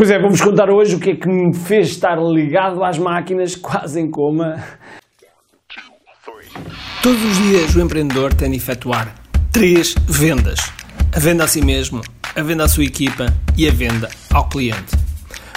Pois é, vou-vos contar hoje o que é que me fez estar ligado às máquinas, quase em coma. Todos os dias o empreendedor tem de efetuar três vendas: a venda a si mesmo, a venda à sua equipa e a venda ao cliente.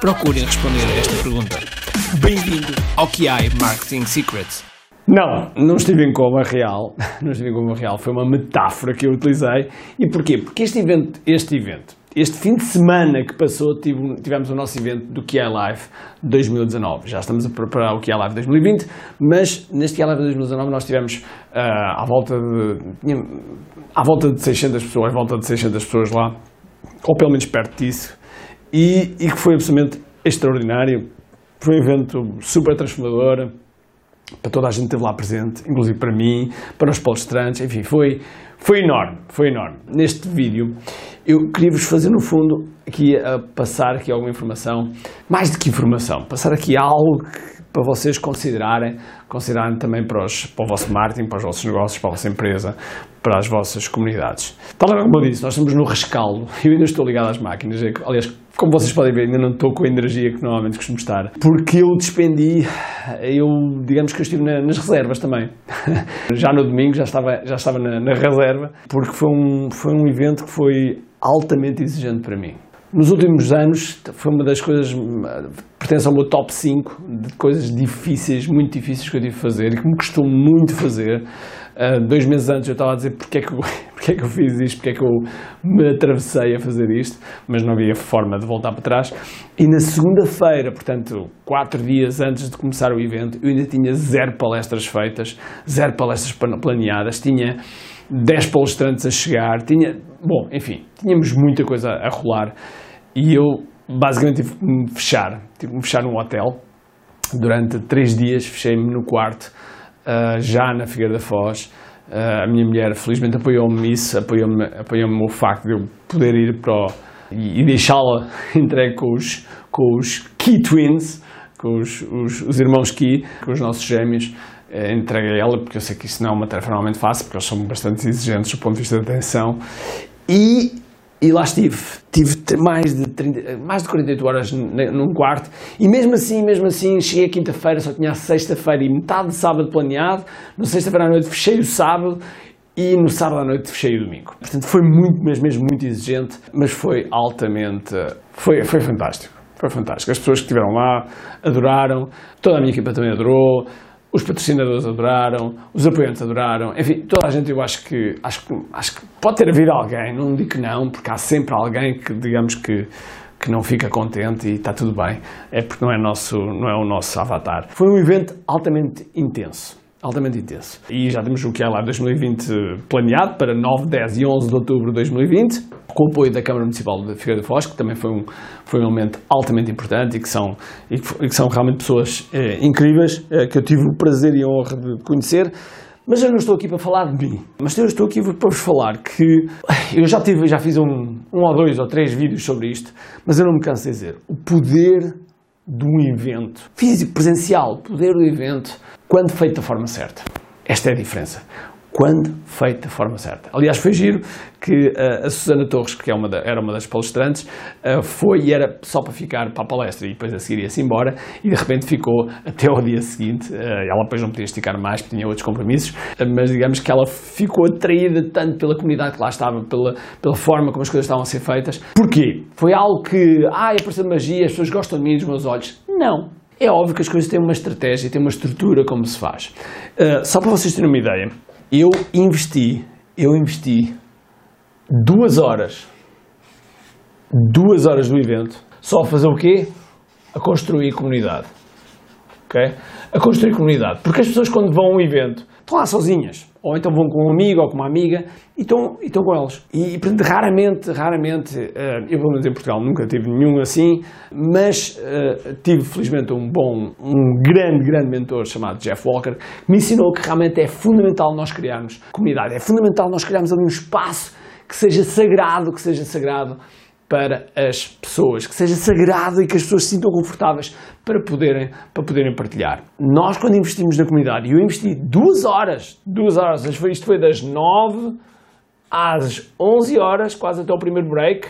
procurem responder a esta pergunta. Bem-vindo ao QI Marketing Secrets. Não, não estive em coma real. Não estive em coma real. Foi uma metáfora que eu utilizei. E porquê? Porque este evento, este evento, este fim de semana que passou, tivemos o nosso evento do QI Live 2019. Já estamos a preparar o QI Live 2020, mas neste QI Live 2019 nós tivemos uh, à, volta de, à volta de 600 pessoas, à volta de 600 pessoas lá, ou pelo menos perto disso, e, e que foi absolutamente extraordinário. Foi um evento super transformador para toda a gente que esteve lá presente, inclusive para mim, para os palestrantes, enfim, foi, foi enorme, foi enorme. Neste vídeo eu queria vos fazer no fundo aqui a passar aqui alguma informação, mais do que informação, passar aqui algo para vocês considerarem, considerarem também para, os, para o vosso marketing, para os vossos negócios, para a vossa empresa, para as vossas comunidades. Tal como eu disse, nós estamos no rescaldo, eu ainda estou ligado às máquinas, aliás, como vocês podem ver, ainda não estou com a energia que normalmente costumo estar, porque eu despendi, eu, digamos que eu estive na, nas reservas também. já no domingo já estava, já estava na, na reserva, porque foi um, foi um evento que foi altamente exigente para mim. Nos últimos anos foi uma das coisas, pertence ao meu top 5 de coisas difíceis, muito difíceis que eu tive de fazer e que me custou muito fazer. Uh, dois meses antes eu estava a dizer porque é, que eu, porque é que eu fiz isto, porque é que eu me atravessei a fazer isto, mas não havia forma de voltar para trás. E na segunda-feira, portanto, quatro dias antes de começar o evento, eu ainda tinha zero palestras feitas, zero palestras planeadas, tinha 10 palestrantes a chegar, tinha, bom, enfim, tínhamos muita coisa a rolar e eu basicamente tive que me fechar, tive que me fechar num hotel durante três dias, fechei-me no quarto, uh, já na Figueira da Foz. Uh, a minha mulher felizmente apoiou-me nisso, apoiou-me apoiou o facto de eu poder ir para o, e, e deixá-la entregue com os, com os Key Twins, com os, os, os irmãos Key, com os nossos gêmeos, entregue a ela, porque eu sei que isso não é uma tarefa normalmente fácil, porque eles são bastante exigentes do ponto de vista da atenção. E, e lá estive. Tive mais de, 30, mais de 48 horas num quarto e mesmo assim, mesmo assim, cheguei quinta-feira, só tinha sexta-feira e metade de sábado planeado. No sexta-feira à noite fechei o sábado e no sábado à noite fechei o domingo. Portanto, foi muito, mesmo, mesmo muito exigente, mas foi altamente, foi, foi fantástico. Foi fantástico. As pessoas que estiveram lá adoraram, toda a minha equipa também adorou, os patrocinadores adoraram, os apoiantes adoraram, enfim, toda a gente eu acho que, acho que, acho que pode ter havido alguém, não digo que não, porque há sempre alguém que, digamos que, que não fica contente e está tudo bem, é porque não é, nosso, não é o nosso avatar. Foi um evento altamente intenso altamente intenso. E já temos o que é lá 2020 planeado para 9, 10 e 11 de outubro de 2020, com o apoio da Câmara Municipal de Figueira de Foz, que também foi um, foi um elemento altamente importante e que são, e que, são realmente pessoas eh, incríveis, eh, que eu tive o prazer e a honra de conhecer. Mas eu não estou aqui para falar de mim, mas eu estou aqui para vos falar que eu já tive, já fiz um, um ou dois ou três vídeos sobre isto, mas eu não me canso de dizer o poder de um evento físico, presencial, poder do evento quando feito da forma certa. Esta é a diferença. Quando feito da forma certa. Aliás, foi giro que uh, a Susana Torres, que é uma da, era uma das palestrantes, uh, foi e era só para ficar para a palestra e depois a seguir ia-se embora e de repente ficou até ao dia seguinte. Uh, ela depois não podia esticar mais porque tinha outros compromissos, mas digamos que ela ficou atraída tanto pela comunidade que lá estava, pela, pela forma como as coisas estavam a ser feitas. Porquê? Foi algo que, ah, apareceu magia, as pessoas gostam de mim, dos meus olhos. Não. É óbvio que as coisas têm uma estratégia, têm uma estrutura como se faz. Só para vocês terem uma ideia, eu investi, eu investi duas horas, duas horas do evento, só a fazer o quê? A construir comunidade. ok? A construir comunidade. Porque as pessoas quando vão a um evento estão lá sozinhas, ou então vão com um amigo ou com uma amiga e estão, e estão com elas. E, portanto, raramente, raramente, uh, eu pelo menos em Portugal nunca tive nenhum assim, mas uh, tive felizmente um bom, um grande, grande mentor chamado Jeff Walker, que me ensinou que realmente é fundamental nós criarmos comunidade, é fundamental nós criarmos ali um espaço que seja sagrado, que seja sagrado para as pessoas, que seja sagrado e que as pessoas se sintam confortáveis para poderem, para poderem partilhar. Nós, quando investimos na comunidade, eu investi duas horas, duas horas, isto foi das nove às onze horas, quase até o primeiro break,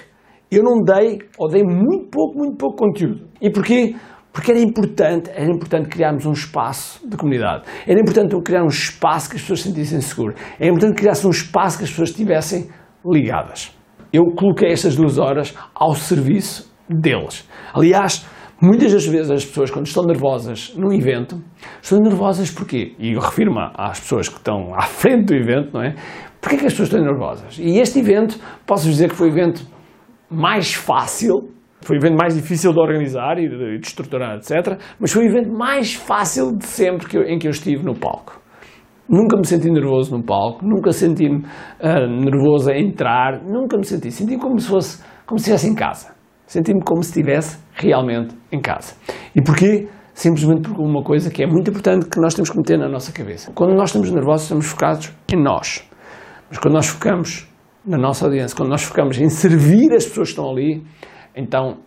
eu não dei, ou dei muito pouco, muito pouco conteúdo. E porquê? Porque era importante, era importante criarmos um espaço de comunidade. Era importante criar um espaço que as pessoas se sentissem seguras. Era importante criar um espaço que as pessoas estivessem ligadas eu coloquei estas duas horas ao serviço deles. Aliás, muitas das vezes as pessoas, quando estão nervosas num evento, estão nervosas porquê? E eu refiro-me às pessoas que estão à frente do evento, não é? Porquê que as pessoas estão nervosas? E este evento, posso dizer que foi o evento mais fácil, foi o evento mais difícil de organizar e de, de estruturar, etc. Mas foi o evento mais fácil de sempre que eu, em que eu estive no palco. Nunca me senti nervoso no palco, nunca senti-me uh, nervoso a entrar, nunca me senti. Senti-me como se fosse, como se estivesse em casa. Senti-me como se estivesse realmente em casa. E porquê? Simplesmente por uma coisa que é muito importante que nós temos que meter na nossa cabeça. Quando nós estamos nervosos, estamos focados em nós. Mas quando nós focamos na nossa audiência, quando nós focamos em servir as pessoas que estão ali, então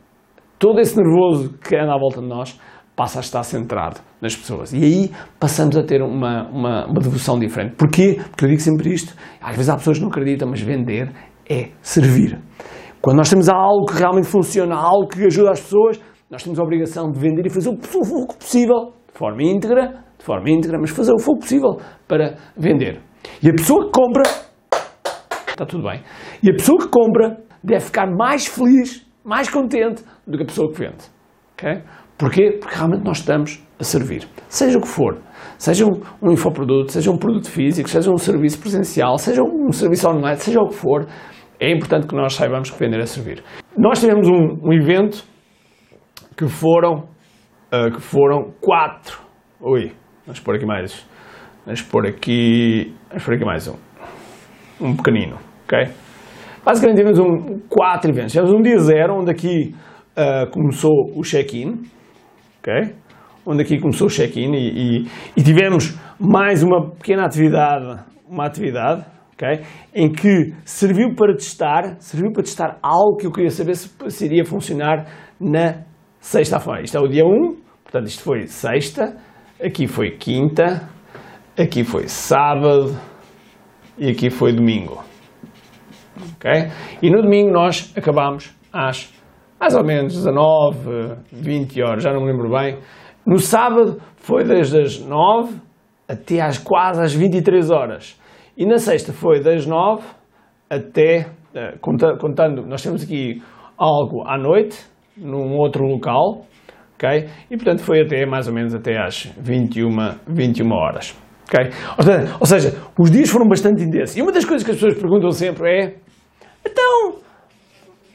todo esse nervoso que anda à volta de nós passa a estar centrado nas pessoas. E aí passamos a ter uma, uma, uma, devoção diferente. Porquê? Porque eu digo sempre isto, às vezes há pessoas que não acreditam, mas vender é servir. Quando nós temos algo que realmente funciona, algo que ajuda as pessoas, nós temos a obrigação de vender e fazer o pouco possível, de forma íntegra, de forma íntegra, mas fazer o pouco possível para vender. E a pessoa que compra, está tudo bem, e a pessoa que compra deve ficar mais feliz, mais contente do que a pessoa que vende. Okay? Porquê? Porque realmente nós estamos a servir. Seja o que for. Seja um, um infoproduto, seja um produto físico, seja um serviço presencial, seja um serviço online, seja o que for, é importante que nós saibamos que vender é servir. Nós tivemos um, um evento que foram, uh, que foram quatro. Ui, vamos pôr aqui mais. Vamos pôr aqui. Vamos pôr aqui mais um. Um pequenino, ok? Basicamente tivemos um, quatro eventos. Tivemos um dia zero, onde aqui uh, começou o check-in ok? Onde aqui começou o check-in e, e, e, tivemos mais uma pequena atividade, uma atividade, ok? Em que serviu para testar, serviu para testar algo que eu queria saber se, se iria funcionar na sexta-feira. Isto é o dia 1, portanto isto foi sexta, aqui foi quinta, aqui foi sábado e aqui foi domingo. Ok? E no domingo nós acabamos às mais ou menos 19, 20 horas, já não me lembro bem. No sábado foi desde as 9 até às quase às 23 horas. E na sexta foi das 9 até, eh, contando, nós temos aqui algo à noite, num outro local, ok? E portanto foi até mais ou menos até às 21, 21 horas. ok? Ou seja, os dias foram bastante intensos. E uma das coisas que as pessoas perguntam sempre é: então,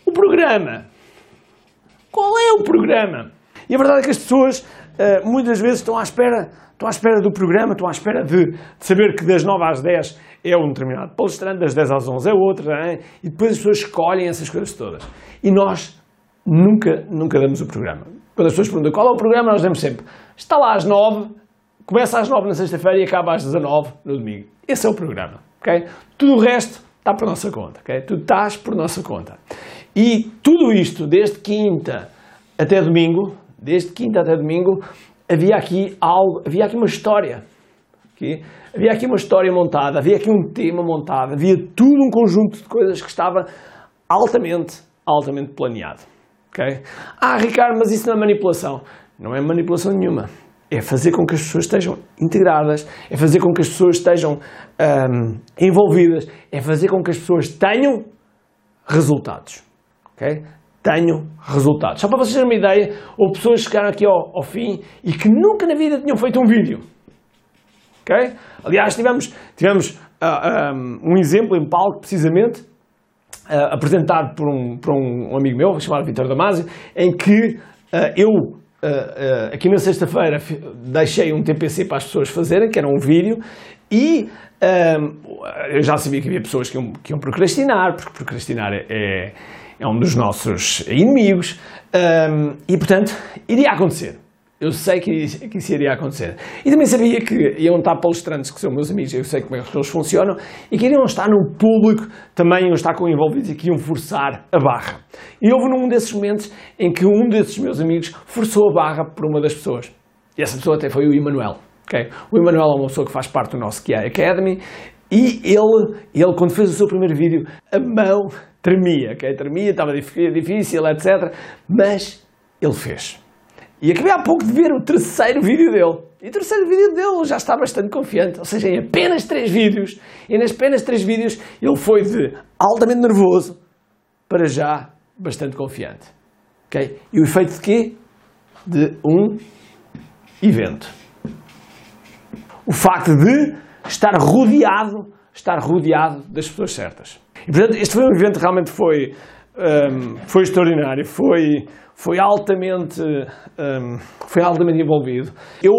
o programa, qual é o programa? E a verdade é que as pessoas uh, muitas vezes estão à espera, estão à espera do programa, estão à espera de, de, saber que das 9 às 10 é um determinado palestrante, das 10 às 11 é outro, é? e depois as pessoas escolhem essas coisas todas. E nós nunca, nunca damos o programa. Quando as pessoas perguntam qual é o programa, nós damos sempre. Está lá às 9, começa às 9 na sexta-feira e acaba às 19 no domingo. Esse é o programa. Okay? Tudo o resto está por nossa conta. Okay? Tu estás por nossa conta. E tudo isto, desde quinta até domingo, desde quinta até domingo, havia aqui algo, havia aqui uma história. Okay? Havia aqui uma história montada, havia aqui um tema montado, havia tudo um conjunto de coisas que estava altamente, altamente planeado. Okay? Ah, Ricardo, mas isso não é manipulação. Não é manipulação nenhuma. É fazer com que as pessoas estejam integradas, é fazer com que as pessoas estejam um, envolvidas, é fazer com que as pessoas tenham resultados. Okay? Tenho resultados. Só para vocês terem uma ideia, houve pessoas que chegaram aqui ao, ao fim e que nunca na vida tinham feito um vídeo. Okay? Aliás, tivemos, tivemos uh, ah, um, um, exemplo em palco, precisamente, uh, apresentado por um, por um amigo meu, chamado Vitor Damasio, em que uh, eu uh, aqui na sexta-feira deixei um TPC para as pessoas fazerem, que era um vídeo, e eu já sabia que havia pessoas que iam, que iam procrastinar, porque procrastinar é, é um dos nossos inimigos, e portanto, iria acontecer. Eu sei que, que isso iria acontecer. E também sabia que iam estar palestrantes que são meus amigos, eu sei como é que eles funcionam, e que iriam estar no público, também iam estar com envolvidos e que iam forçar a barra. E houve num desses momentos em que um desses meus amigos forçou a barra por uma das pessoas. E essa pessoa até foi o Emanuel. Okay? O Emanuel é uma pessoa que faz parte do nosso QI Academy e ele, ele, quando fez o seu primeiro vídeo, a mão tremia, okay? tremia, estava difícil, etc. Mas ele fez. E acabei há pouco de ver o terceiro vídeo dele. E o terceiro vídeo dele já está bastante confiante. Ou seja, em apenas três vídeos, e nas apenas três vídeos, ele foi de altamente nervoso para já bastante confiante. Okay? E o efeito de quê? De um evento. O facto de estar rodeado, estar rodeado das pessoas certas. E portanto, este foi um evento que realmente foi, um, foi extraordinário, foi, foi, altamente, um, foi altamente envolvido. Eu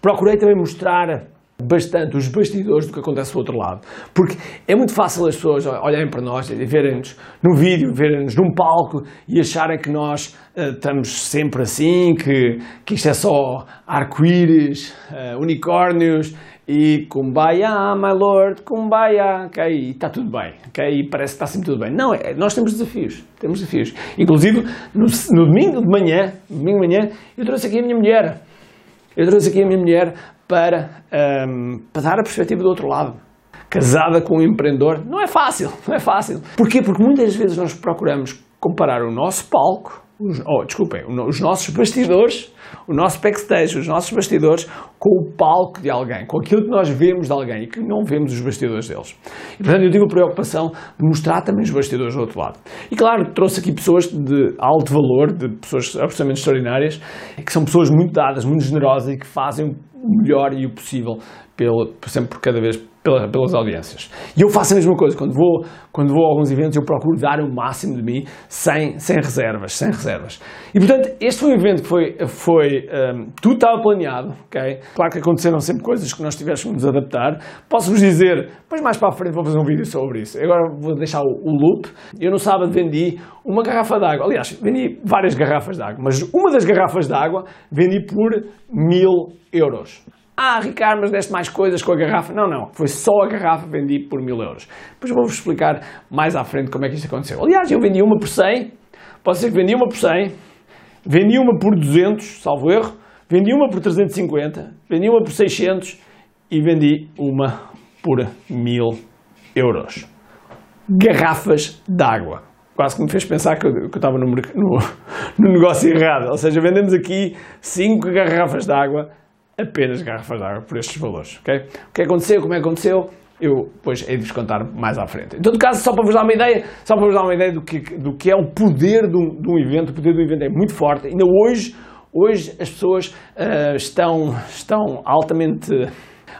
procurei também mostrar bastante os bastidores do que acontece do outro lado. Porque é muito fácil as pessoas olharem para nós e verem-nos no vídeo, verem-nos num palco e acharem que nós uh, estamos sempre assim, que, que isto é só arco-íris, uh, unicórnios e kumbaya, my lord, kumbaya, ok, e está tudo bem, ok, e parece que está sempre tudo bem. Não, é, nós temos desafios, temos desafios. Inclusive, no, no domingo de manhã, domingo de manhã, eu trouxe aqui a minha mulher, eu trouxe aqui a minha mulher para, um, para dar a perspectiva do outro lado. Casada com um empreendedor, não é fácil, não é fácil. Porquê? Porque muitas vezes nós procuramos comparar o nosso palco os, oh, desculpem, os nossos bastidores, o nosso backstage, os nossos bastidores com o palco de alguém, com aquilo que nós vemos de alguém e que não vemos os bastidores deles. E, portanto, eu tive a preocupação de mostrar também os bastidores do outro lado. E, claro, trouxe aqui pessoas de alto valor, de pessoas absolutamente extraordinárias, que são pessoas muito dadas, muito generosas e que fazem o melhor e o possível pelo, sempre por cada vez pela, pelas audiências. E eu faço a mesma coisa, quando vou, quando vou a alguns eventos eu procuro dar o máximo de mim sem, sem reservas, sem reservas. E portanto, este foi um evento que foi, foi um, tudo estava planeado, ok? Claro que aconteceram sempre coisas que nós que nos adaptar. Posso-vos dizer, depois mais para a frente vou fazer um vídeo sobre isso. Agora vou deixar o, o loop. Eu no sábado vendi uma garrafa de água, aliás, vendi várias garrafas de água, mas uma das garrafas de água vendi por mil euros. Ah, Ricardo, mas deste mais coisas com a garrafa. Não, não. Foi só a garrafa vendi por mil euros. Depois vou-vos explicar mais à frente como é que isto aconteceu. Aliás, eu vendi uma por 100. Pode ser que vendi uma por 100. Vendi uma por 200, salvo erro. Vendi uma por 350. Vendi uma por 600. E vendi uma por mil euros. Garrafas de água quase que me fez pensar que eu, que estava no, no, no, negócio errado. Ou seja, vendemos aqui 5 garrafas de água apenas garrafas de água por estes valores. Okay? O que aconteceu, como é que aconteceu, eu depois hei de vos contar mais à frente. Em todo caso, só para vos dar uma ideia, só para vos dar uma ideia do que, do que é o poder de um, de um evento, o poder do evento é muito forte. Ainda hoje, hoje as pessoas uh, estão, estão altamente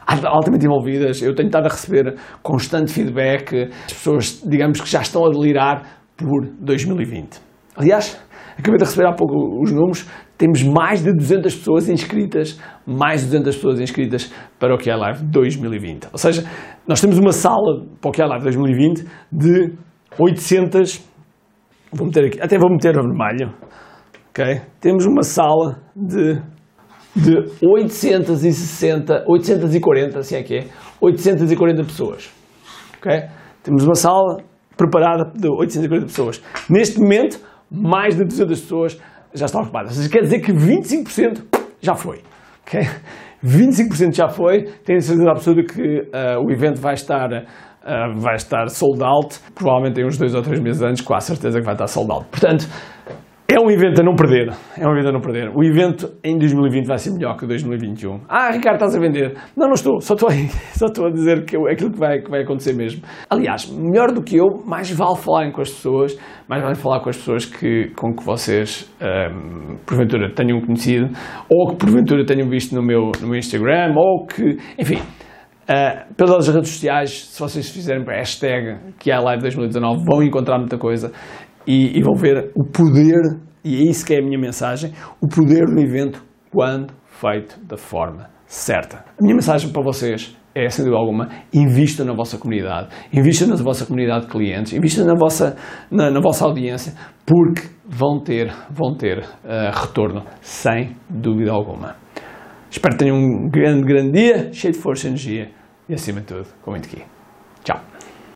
altamente envolvidas. Eu tenho estado a receber constante feedback. As pessoas, digamos que já estão a delirar por 2020. Aliás, acabei de receber há pouco os números, temos mais de 200 pessoas inscritas, mais de 200 pessoas inscritas para o QI Live 2020. Ou seja, nós temos uma sala para o QI Live 2020 de 800, vou meter aqui, até vou meter vermelho, ok? Temos uma sala de, de 860, 840, assim é que é, 840 pessoas, ok? Temos uma sala preparada de 840 pessoas. Neste momento, mais de 200 pessoas já estão ocupadas. Ou seja, quer dizer que 25% já foi. Okay? 25% já foi. Tenho certeza absoluta que uh, o evento vai estar, uh, vai estar sold out. Provavelmente em uns dois ou três meses antes, com a certeza que vai estar sold out. Portanto, é um evento a não perder. É um evento a não perder. O evento em 2020 vai ser melhor que o 2021. Ah, Ricardo, estás a vender. Não, não estou. Só estou a, só estou a dizer que eu, aquilo que vai, que vai acontecer mesmo. Aliás, melhor do que eu, mais vale falarem com as pessoas, mais vale falar com as pessoas que, com que vocês, um, porventura, tenham conhecido, ou que porventura tenham visto no meu, no meu Instagram, ou que, enfim, Uh, pelas redes sociais, se vocês fizerem hashtag que é Live 2019, vão encontrar muita coisa e, e, vão ver o poder e é isso que é a minha mensagem, o poder do evento quando feito da forma certa. A minha mensagem para vocês é, sem dúvida alguma, invista na vossa comunidade, invista na vossa comunidade de clientes, invista na vossa, na, na vossa audiência, porque vão ter, vão ter uh, retorno, sem dúvida alguma. Espero que tenham um grande, grande dia, cheio de força e energia e, acima de tudo, com muito aqui. Tchau!